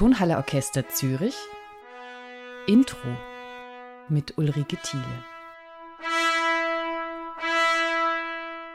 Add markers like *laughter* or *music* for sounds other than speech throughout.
Tonhalle Orchester Zürich Intro mit Ulrike Thiele.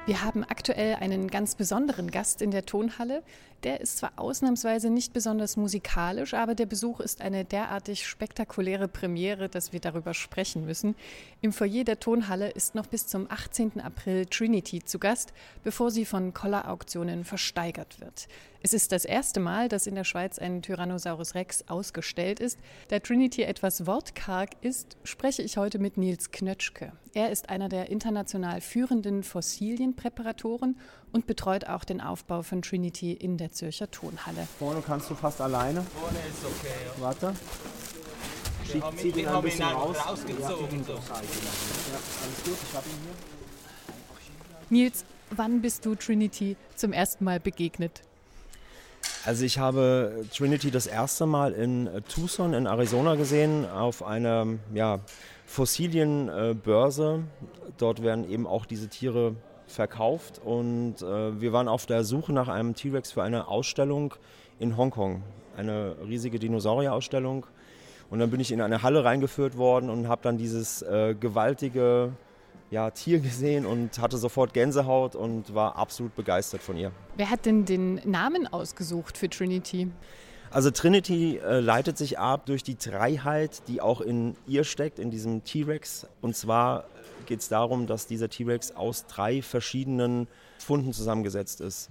Wir haben aktuell einen ganz besonderen Gast in der Tonhalle. Der ist zwar ausnahmsweise nicht besonders musikalisch, aber der Besuch ist eine derartig spektakuläre Premiere, dass wir darüber sprechen müssen. Im Foyer der Tonhalle ist noch bis zum 18. April Trinity zu Gast, bevor sie von Collar Auktionen versteigert wird. Es ist das erste Mal, dass in der Schweiz ein Tyrannosaurus Rex ausgestellt ist. Da Trinity etwas wortkarg ist, spreche ich heute mit Nils Knötschke. Er ist einer der international führenden Fossilienpräparatoren und betreut auch den Aufbau von Trinity in der Zürcher Tonhalle. Vorne kannst du fast alleine. Vorne ist okay. Ja. Warte. Haben, zieh den ein bisschen einfach raus. rausgezogen. Ja, so. ja, alles gut, ich habe ihn hier. Nils, wann bist du Trinity zum ersten Mal begegnet? Also ich habe Trinity das erste Mal in äh, Tucson in Arizona gesehen auf einer ja, Fossilienbörse. Dort werden eben auch diese Tiere verkauft und äh, wir waren auf der Suche nach einem T-Rex für eine Ausstellung in Hongkong, eine riesige Dinosaurierausstellung. Und dann bin ich in eine Halle reingeführt worden und habe dann dieses äh, gewaltige ja, Tier gesehen und hatte sofort Gänsehaut und war absolut begeistert von ihr. Wer hat denn den Namen ausgesucht für Trinity? Also Trinity äh, leitet sich ab durch die Dreiheit, die auch in ihr steckt, in diesem T-Rex. Und zwar geht es darum, dass dieser T-Rex aus drei verschiedenen Funden zusammengesetzt ist.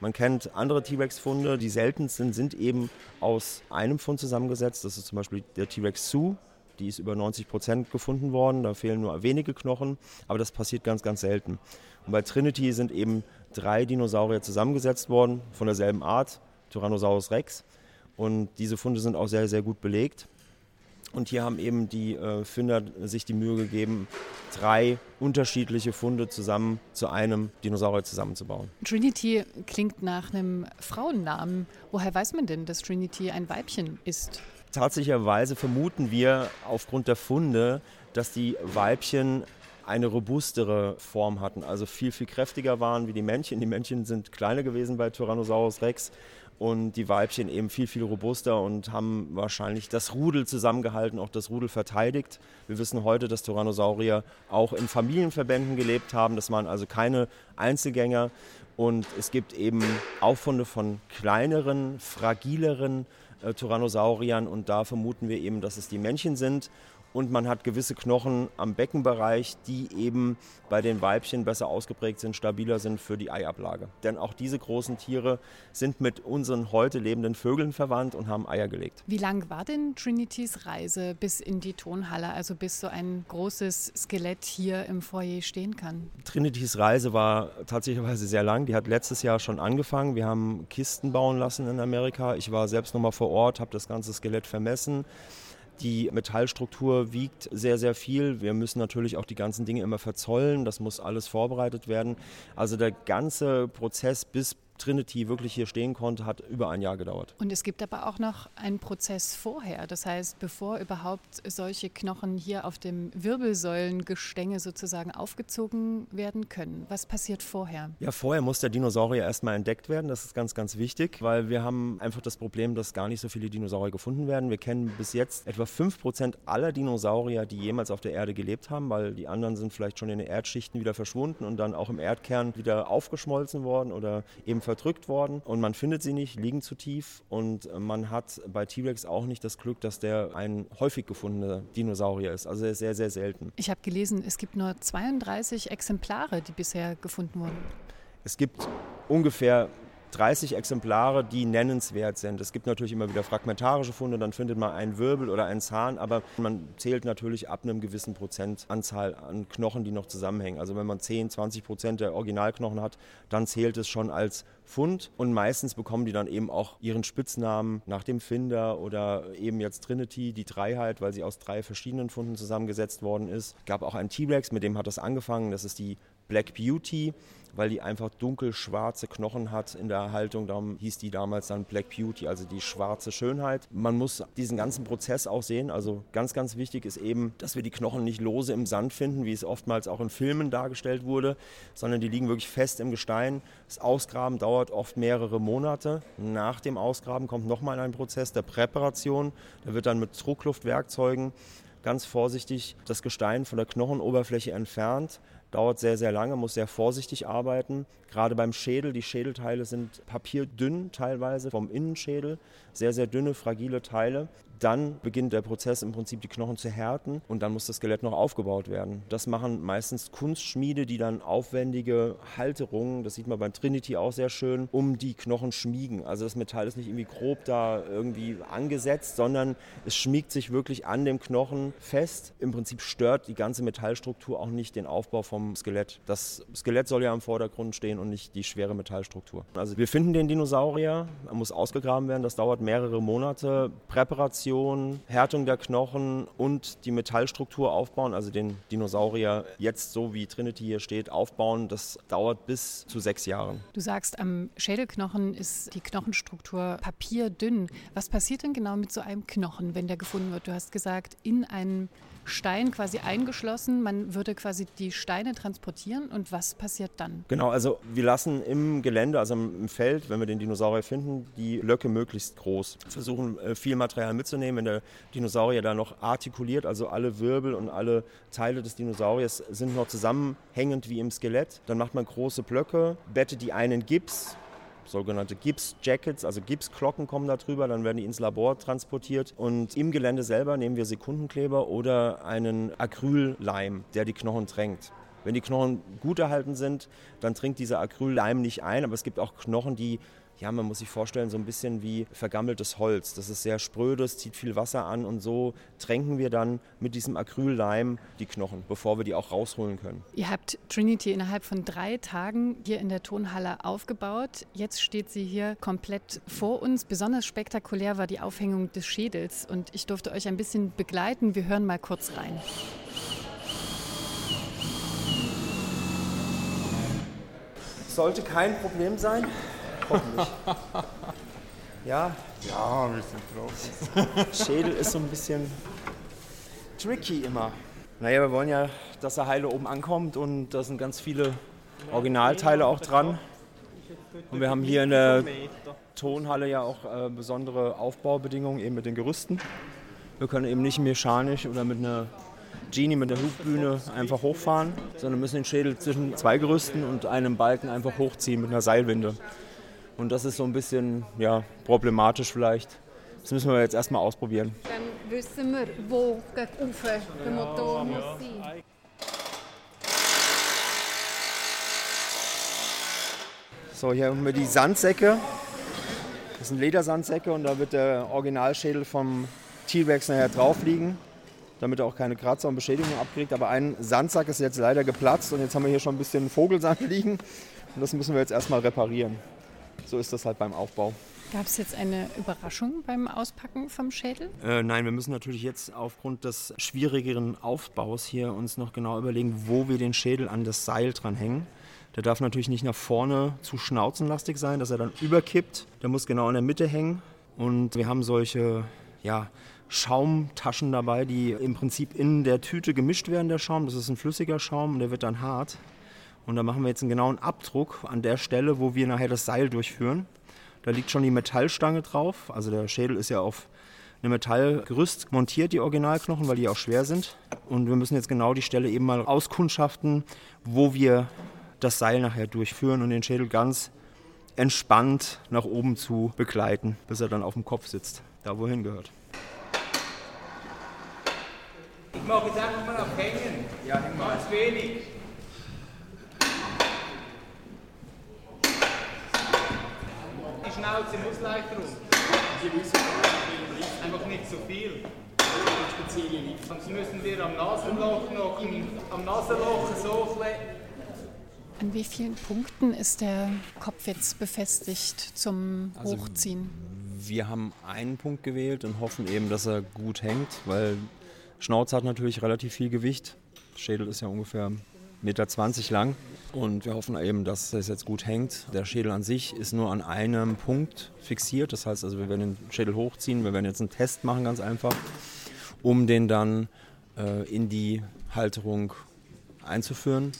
Man kennt andere T-Rex-Funde, die seltensten sind eben aus einem Fund zusammengesetzt. Das ist zum Beispiel der T-Rex Sioux. Die ist über 90 Prozent gefunden worden. Da fehlen nur wenige Knochen, aber das passiert ganz, ganz selten. Und bei Trinity sind eben drei Dinosaurier zusammengesetzt worden von derselben Art, Tyrannosaurus Rex. Und diese Funde sind auch sehr, sehr gut belegt. Und hier haben eben die äh, Finder sich die Mühe gegeben, drei unterschiedliche Funde zusammen zu einem Dinosaurier zusammenzubauen. Trinity klingt nach einem Frauennamen. Woher weiß man denn, dass Trinity ein Weibchen ist? Tatsächlicherweise vermuten wir aufgrund der Funde, dass die Weibchen eine robustere Form hatten, also viel, viel kräftiger waren wie die Männchen. Die Männchen sind kleiner gewesen bei Tyrannosaurus Rex und die Weibchen eben viel, viel robuster und haben wahrscheinlich das Rudel zusammengehalten, auch das Rudel verteidigt. Wir wissen heute, dass Tyrannosaurier auch in Familienverbänden gelebt haben. Das waren also keine Einzelgänger. Und es gibt eben Auffunde von kleineren, fragileren Tyrannosauriern und da vermuten wir eben, dass es die Männchen sind. Und man hat gewisse Knochen am Beckenbereich, die eben bei den Weibchen besser ausgeprägt sind, stabiler sind für die Eiablage. Denn auch diese großen Tiere sind mit unseren heute lebenden Vögeln verwandt und haben Eier gelegt. Wie lang war denn Trinitys Reise bis in die Tonhalle, also bis so ein großes Skelett hier im Foyer stehen kann? Trinitys Reise war tatsächlich sehr lang. Die hat letztes Jahr schon angefangen. Wir haben Kisten bauen lassen in Amerika. Ich war selbst nochmal vor Ort, habe das ganze Skelett vermessen. Die Metallstruktur wiegt sehr, sehr viel. Wir müssen natürlich auch die ganzen Dinge immer verzollen. Das muss alles vorbereitet werden. Also der ganze Prozess, bis Trinity wirklich hier stehen konnte, hat über ein Jahr gedauert. Und es gibt aber auch noch einen Prozess vorher. Das heißt, bevor überhaupt solche Knochen hier auf dem Wirbelsäulengestänge sozusagen aufgezogen werden können. Was passiert vorher? Ja, vorher muss der Dinosaurier erstmal entdeckt werden. Das ist ganz, ganz wichtig, weil wir haben einfach das Problem, dass gar nicht so viele Dinosaurier gefunden werden. Wir kennen bis jetzt etwa 5% aller Dinosaurier, die jemals auf der Erde gelebt haben, weil die anderen sind vielleicht schon in den Erdschichten wieder verschwunden und dann auch im Erdkern wieder aufgeschmolzen worden oder eben verdrückt worden. Und man findet sie nicht, liegen zu tief. Und man hat bei T-Rex auch nicht das Glück, dass der ein häufig gefundener Dinosaurier ist. Also sehr, sehr selten. Ich habe gelesen, es gibt nur 32 Exemplare, die bisher gefunden wurden. Es gibt ungefähr 30 Exemplare, die nennenswert sind. Es gibt natürlich immer wieder fragmentarische Funde, dann findet man einen Wirbel oder einen Zahn, aber man zählt natürlich ab einem gewissen Prozentanzahl an Knochen, die noch zusammenhängen. Also wenn man 10, 20 Prozent der Originalknochen hat, dann zählt es schon als Fund und meistens bekommen die dann eben auch ihren Spitznamen nach dem Finder oder eben jetzt Trinity, die Dreiheit, weil sie aus drei verschiedenen Funden zusammengesetzt worden ist. Es gab auch einen T-Rex, mit dem hat das angefangen, das ist die Black Beauty, weil die einfach dunkel-schwarze Knochen hat in der Erhaltung. Darum hieß die damals dann Black Beauty, also die schwarze Schönheit. Man muss diesen ganzen Prozess auch sehen. Also ganz, ganz wichtig ist eben, dass wir die Knochen nicht lose im Sand finden, wie es oftmals auch in Filmen dargestellt wurde, sondern die liegen wirklich fest im Gestein. Das Ausgraben dauert oft mehrere Monate. Nach dem Ausgraben kommt nochmal ein Prozess der Präparation. Da wird dann mit Druckluftwerkzeugen ganz vorsichtig das Gestein von der Knochenoberfläche entfernt dauert sehr, sehr lange, muss sehr vorsichtig arbeiten. Gerade beim Schädel, die Schädelteile sind papierdünn teilweise vom Innenschädel, sehr, sehr dünne, fragile Teile. Dann beginnt der Prozess im Prinzip die Knochen zu härten und dann muss das Skelett noch aufgebaut werden. Das machen meistens Kunstschmiede, die dann aufwendige Halterungen, das sieht man beim Trinity auch sehr schön, um die Knochen schmiegen. Also das Metall ist nicht irgendwie grob da irgendwie angesetzt, sondern es schmiegt sich wirklich an dem Knochen fest. Im Prinzip stört die ganze Metallstruktur auch nicht den Aufbau vom Skelett. Das Skelett soll ja im Vordergrund stehen und nicht die schwere Metallstruktur. Also wir finden den Dinosaurier, er muss ausgegraben werden, das dauert mehrere Monate. Präparation Präparation, Härtung der Knochen und die Metallstruktur aufbauen, also den Dinosaurier jetzt so wie Trinity hier steht, aufbauen, das dauert bis zu sechs Jahren. Du sagst, am Schädelknochen ist die Knochenstruktur papierdünn. Was passiert denn genau mit so einem Knochen, wenn der gefunden wird? Du hast gesagt, in einem Stein quasi eingeschlossen. Man würde quasi die Steine transportieren und was passiert dann? Genau, also wir lassen im Gelände, also im Feld, wenn wir den Dinosaurier finden, die Löcke möglichst groß. Versuchen äh, viel Material mitzunehmen, wenn der Dinosaurier da noch artikuliert, also alle Wirbel und alle Teile des Dinosauriers sind noch zusammenhängend wie im Skelett. Dann macht man große Blöcke, bettet die einen Gips sogenannte Gips-Jackets, also Gipsglocken kommen da drüber, dann werden die ins Labor transportiert und im Gelände selber nehmen wir Sekundenkleber oder einen Acrylleim, der die Knochen tränkt. Wenn die Knochen gut erhalten sind, dann trinkt dieser Acrylleim nicht ein, aber es gibt auch Knochen, die ja, man muss sich vorstellen, so ein bisschen wie vergammeltes Holz. Das ist sehr sprödes, zieht viel Wasser an und so tränken wir dann mit diesem Acrylleim die Knochen, bevor wir die auch rausholen können. Ihr habt Trinity innerhalb von drei Tagen hier in der Tonhalle aufgebaut. Jetzt steht sie hier komplett vor uns. Besonders spektakulär war die Aufhängung des Schädels und ich durfte euch ein bisschen begleiten. Wir hören mal kurz rein. Sollte kein Problem sein. Hoffentlich. *laughs* Ja? Ja, wir sind drauf. *laughs* Schädel ist so ein bisschen tricky immer. Naja, wir wollen ja, dass er heile oben ankommt und da sind ganz viele Originalteile auch dran. Und wir haben hier in der Tonhalle ja auch äh, besondere Aufbaubedingungen eben mit den Gerüsten. Wir können eben nicht mechanisch oder mit einer Genie mit der Hufbühne einfach hochfahren, sondern müssen den Schädel zwischen zwei Gerüsten und einem Balken einfach hochziehen mit einer Seilwinde. Und das ist so ein bisschen ja, problematisch vielleicht. Das müssen wir jetzt erstmal ausprobieren. Dann wissen wir, wo gegen der Motor muss sein. So, hier haben wir die Sandsäcke. Das sind Ledersandsäcke und da wird der Originalschädel vom T-Rex nachher drauf liegen, damit er auch keine Kratzer und Beschädigungen abkriegt. Aber ein Sandsack ist jetzt leider geplatzt und jetzt haben wir hier schon ein bisschen Vogelsand *laughs* liegen und das müssen wir jetzt erstmal reparieren so ist das halt beim Aufbau. Gab es jetzt eine Überraschung beim Auspacken vom Schädel? Äh, nein, wir müssen natürlich jetzt aufgrund des schwierigeren Aufbaus hier uns noch genau überlegen, wo wir den Schädel an das Seil dran hängen. Der darf natürlich nicht nach vorne zu schnauzenlastig sein, dass er dann überkippt. Der muss genau in der Mitte hängen. Und wir haben solche ja, Schaumtaschen dabei, die im Prinzip in der Tüte gemischt werden, der Schaum. Das ist ein flüssiger Schaum und der wird dann hart. Und da machen wir jetzt einen genauen Abdruck an der Stelle, wo wir nachher das Seil durchführen. Da liegt schon die Metallstange drauf. Also der Schädel ist ja auf einem Metallgerüst montiert, die Originalknochen, weil die auch schwer sind. Und wir müssen jetzt genau die Stelle eben mal auskundschaften, wo wir das Seil nachher durchführen und den Schädel ganz entspannt nach oben zu begleiten, bis er dann auf dem Kopf sitzt, da wo er hingehört. Ich mag jetzt einfach mal abhängen. Ja, ganz wenig. Schnauze muss leicht rum. Einfach nicht so viel. Sonst müssen wir am Nasenloch noch, am Nasenloch so An wie vielen Punkten ist der Kopf jetzt befestigt zum also Hochziehen? Wir haben einen Punkt gewählt und hoffen eben, dass er gut hängt, weil Schnauze hat natürlich relativ viel Gewicht. Schädel ist ja ungefähr 1,20 Meter lang. Und wir hoffen eben, dass es jetzt gut hängt. Der Schädel an sich ist nur an einem Punkt fixiert. Das heißt also, wir werden den Schädel hochziehen. Wir werden jetzt einen Test machen, ganz einfach, um den dann äh, in die Halterung einzuführen.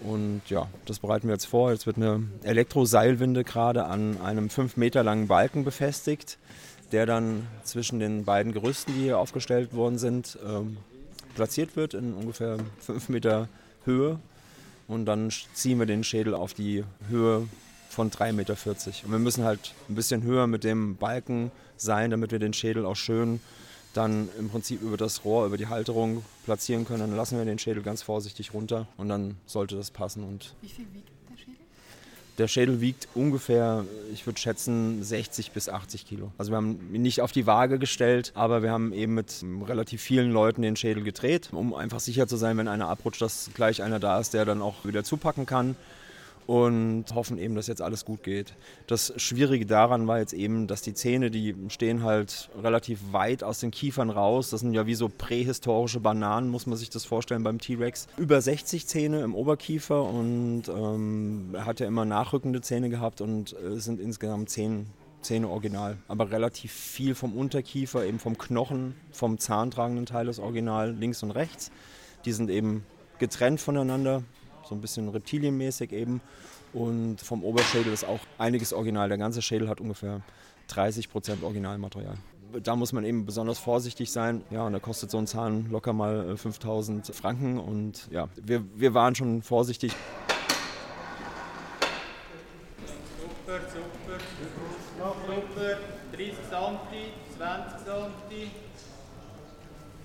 Und ja, das bereiten wir jetzt vor. Jetzt wird eine Elektroseilwinde gerade an einem fünf Meter langen Balken befestigt, der dann zwischen den beiden Gerüsten, die hier aufgestellt worden sind, ähm, platziert wird in ungefähr fünf Meter Höhe. Und dann ziehen wir den Schädel auf die Höhe von 3,40 Meter. Und wir müssen halt ein bisschen höher mit dem Balken sein, damit wir den Schädel auch schön dann im Prinzip über das Rohr, über die Halterung platzieren können. Dann lassen wir den Schädel ganz vorsichtig runter und dann sollte das passen. Und Wie viel wiegt der Schädel? wiegt ungefähr, ich würde schätzen, 60 bis 80 Kilo. Also wir haben ihn nicht auf die Waage gestellt, aber wir haben eben mit relativ vielen Leuten den Schädel gedreht, um einfach sicher zu sein, wenn einer abrutscht, dass gleich einer da ist, der dann auch wieder zupacken kann und hoffen eben, dass jetzt alles gut geht. Das Schwierige daran war jetzt eben, dass die Zähne, die stehen halt relativ weit aus den Kiefern raus. Das sind ja wie so prähistorische Bananen, muss man sich das vorstellen beim T-Rex. Über 60 Zähne im Oberkiefer und ähm, er hat ja immer nachrückende Zähne gehabt und äh, es sind insgesamt 10 Zähne original, aber relativ viel vom Unterkiefer, eben vom Knochen, vom zahntragenden Teil des Original, links und rechts. Die sind eben getrennt voneinander, so ein bisschen reptilienmäßig eben. Und vom Oberschädel ist auch einiges Original. Der ganze Schädel hat ungefähr 30 Prozent Originalmaterial. Da muss man eben besonders vorsichtig sein. Ja, und da kostet so ein Zahn locker mal 5000 Franken. Und ja, wir, wir waren schon vorsichtig. Super, super. Noch super. 30 cm, 20 cm.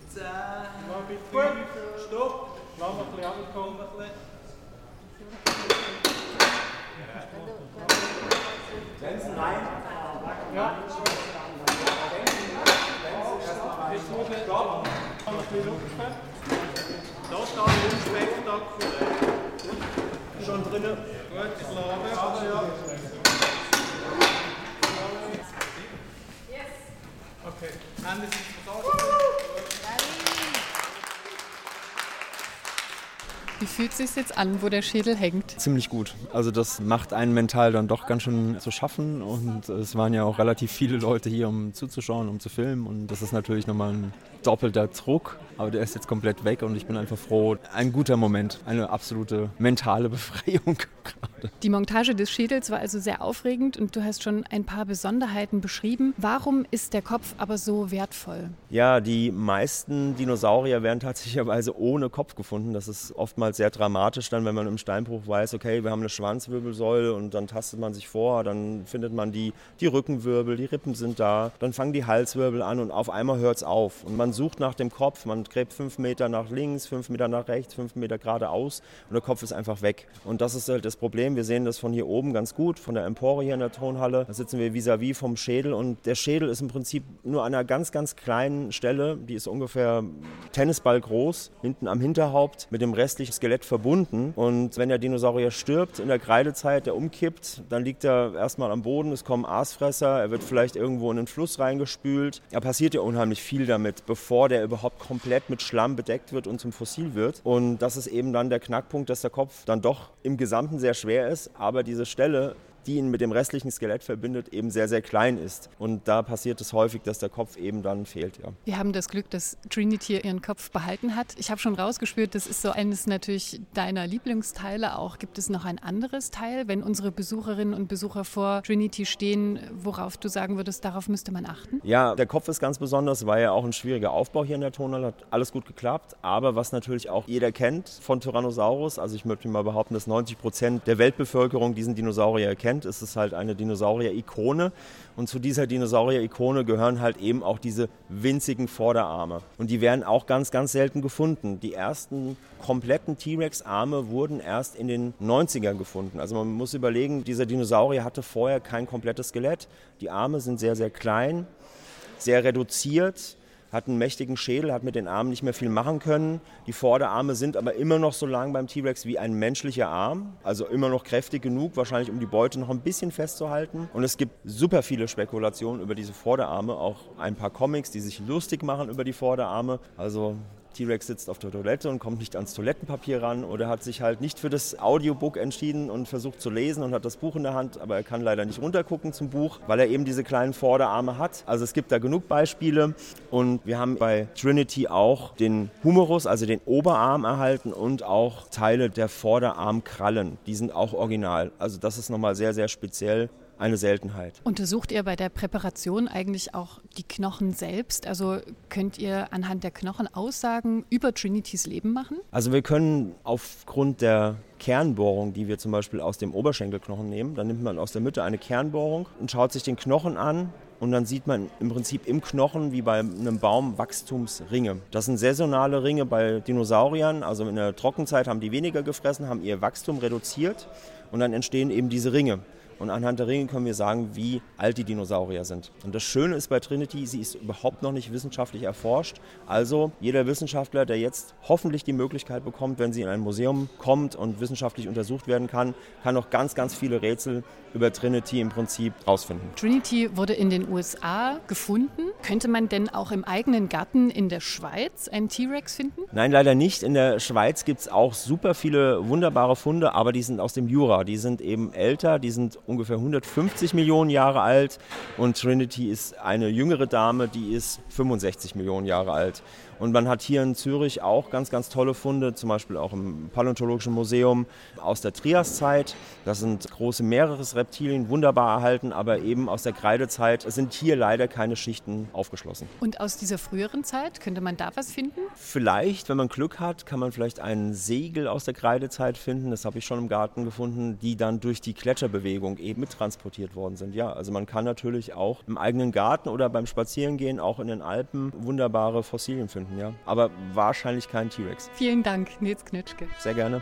10. Gut, stopp. Lass mal ein bisschen runterkommen. Ein bisschen. Ja. Stopp. Lupfen. Total unspektakulär. Schon drinnen. Gut, ich lade. Ja. Okay. Hände sind versorgt. Wie fühlt es sich jetzt an, wo der Schädel hängt? Ziemlich gut. Also das macht einen mental dann doch ganz schön zu schaffen und es waren ja auch relativ viele Leute hier, um zuzuschauen, um zu filmen und das ist natürlich nochmal ein doppelter Druck, aber der ist jetzt komplett weg und ich bin einfach froh. Ein guter Moment, eine absolute mentale *laughs* Befreiung gerade. Die Montage des Schädels war also sehr aufregend und du hast schon ein paar Besonderheiten beschrieben. Warum ist der Kopf aber so wertvoll? Ja, die meisten Dinosaurier werden tatsächlicherweise ohne Kopf gefunden. Das ist oftmals sehr dramatisch dann, wenn man im Steinbruch weiß, okay, wir haben eine Schwanzwirbelsäule und dann tastet man sich vor, dann findet man die, die Rückenwirbel, die Rippen sind da, dann fangen die Halswirbel an und auf einmal hört es auf. Und man sucht nach dem Kopf, man gräbt fünf Meter nach links, fünf Meter nach rechts, fünf Meter geradeaus und der Kopf ist einfach weg. Und das ist halt das Problem. Wir sehen das von hier oben ganz gut, von der Empore hier in der Tonhalle. Da sitzen wir vis-à-vis vom Schädel und der Schädel ist im Prinzip nur an einer ganz, ganz kleinen Stelle, die ist ungefähr Tennisball groß, hinten am Hinterhaupt mit dem restlichen Skelett verbunden. Und wenn der Dinosaurier stirbt in der Kreidezeit, der umkippt, dann liegt er erstmal am Boden, es kommen Aasfresser, er wird vielleicht irgendwo in den Fluss reingespült. Da passiert ja unheimlich viel damit, bevor der überhaupt komplett mit Schlamm bedeckt wird und zum Fossil wird. Und das ist eben dann der Knackpunkt, dass der Kopf dann doch im Gesamten sehr schwer ist, aber diese Stelle die ihn mit dem restlichen Skelett verbindet, eben sehr, sehr klein ist. Und da passiert es häufig, dass der Kopf eben dann fehlt. Ja. Wir haben das Glück, dass Trinity ihren Kopf behalten hat. Ich habe schon rausgespürt, das ist so eines natürlich deiner Lieblingsteile auch. Gibt es noch ein anderes Teil, wenn unsere Besucherinnen und Besucher vor Trinity stehen, worauf du sagen würdest, darauf müsste man achten? Ja, der Kopf ist ganz besonders, war ja auch ein schwieriger Aufbau hier in der Tonhalle, hat alles gut geklappt. Aber was natürlich auch jeder kennt von Tyrannosaurus, also ich möchte mal behaupten, dass 90 Prozent der Weltbevölkerung diesen Dinosaurier kennt, ist es halt eine Dinosaurier-Ikone. Und zu dieser Dinosaurier-Ikone gehören halt eben auch diese winzigen Vorderarme. Und die werden auch ganz, ganz selten gefunden. Die ersten kompletten T-Rex-Arme wurden erst in den 90ern gefunden. Also man muss überlegen, dieser Dinosaurier hatte vorher kein komplettes Skelett. Die Arme sind sehr, sehr klein, sehr reduziert hat einen mächtigen Schädel, hat mit den Armen nicht mehr viel machen können. Die Vorderarme sind aber immer noch so lang beim T-Rex wie ein menschlicher Arm, also immer noch kräftig genug, wahrscheinlich um die Beute noch ein bisschen festzuhalten. Und es gibt super viele Spekulationen über diese Vorderarme, auch ein paar Comics, die sich lustig machen über die Vorderarme. Also T-Rex sitzt auf der Toilette und kommt nicht ans Toilettenpapier ran oder hat sich halt nicht für das Audiobook entschieden und versucht zu lesen und hat das Buch in der Hand, aber er kann leider nicht runtergucken zum Buch, weil er eben diese kleinen Vorderarme hat. Also es gibt da genug Beispiele und wir haben bei Trinity auch den Humerus, also den Oberarm erhalten und auch Teile der Vorderarmkrallen. Die sind auch original. Also das ist nochmal sehr, sehr speziell eine Seltenheit. Untersucht ihr bei der Präparation eigentlich auch die Knochen selbst? Also könnt ihr anhand der Knochen Aussagen über Trinitys Leben machen? Also wir können aufgrund der Kernbohrung, die wir zum Beispiel aus dem Oberschenkelknochen nehmen, dann nimmt man aus der Mitte eine Kernbohrung und schaut sich den Knochen an und dann sieht man im Prinzip im Knochen wie bei einem Baum Wachstumsringe. Das sind saisonale Ringe bei Dinosauriern, also in der Trockenzeit haben die weniger gefressen, haben ihr Wachstum reduziert und dann entstehen eben diese Ringe. Und anhand der Ringe können wir sagen, wie alt die Dinosaurier sind. Und das Schöne ist bei Trinity, sie ist überhaupt noch nicht wissenschaftlich erforscht. Also jeder Wissenschaftler, der jetzt hoffentlich die Möglichkeit bekommt, wenn sie in ein Museum kommt und wissenschaftlich untersucht werden kann, kann noch ganz, ganz viele Rätsel über Trinity im Prinzip rausfinden. Trinity wurde in den USA gefunden. Könnte man denn auch im eigenen Garten in der Schweiz einen T-Rex finden? Nein, leider nicht. In der Schweiz gibt es auch super viele wunderbare Funde, aber die sind aus dem Jura. Die sind eben älter, die sind ungefähr 150 Millionen Jahre alt und Trinity ist eine jüngere Dame, die ist 65 Millionen Jahre alt. Und man hat hier in Zürich auch ganz, ganz tolle Funde, zum Beispiel auch im Paläontologischen Museum aus der Triaszeit. Das sind große Meeresreptilien, wunderbar erhalten, aber eben aus der Kreidezeit sind hier leider keine Schichten aufgeschlossen. Und aus dieser früheren Zeit, könnte man da was finden? Vielleicht, wenn man Glück hat, kann man vielleicht einen Segel aus der Kreidezeit finden, das habe ich schon im Garten gefunden, die dann durch die Gletscherbewegung eben mittransportiert worden sind. Ja, also man kann natürlich auch im eigenen Garten oder beim Spazierengehen auch in den Alpen wunderbare Fossilien finden, ja. Aber wahrscheinlich kein T-Rex. Vielen Dank, Nils Knitschke. Sehr gerne.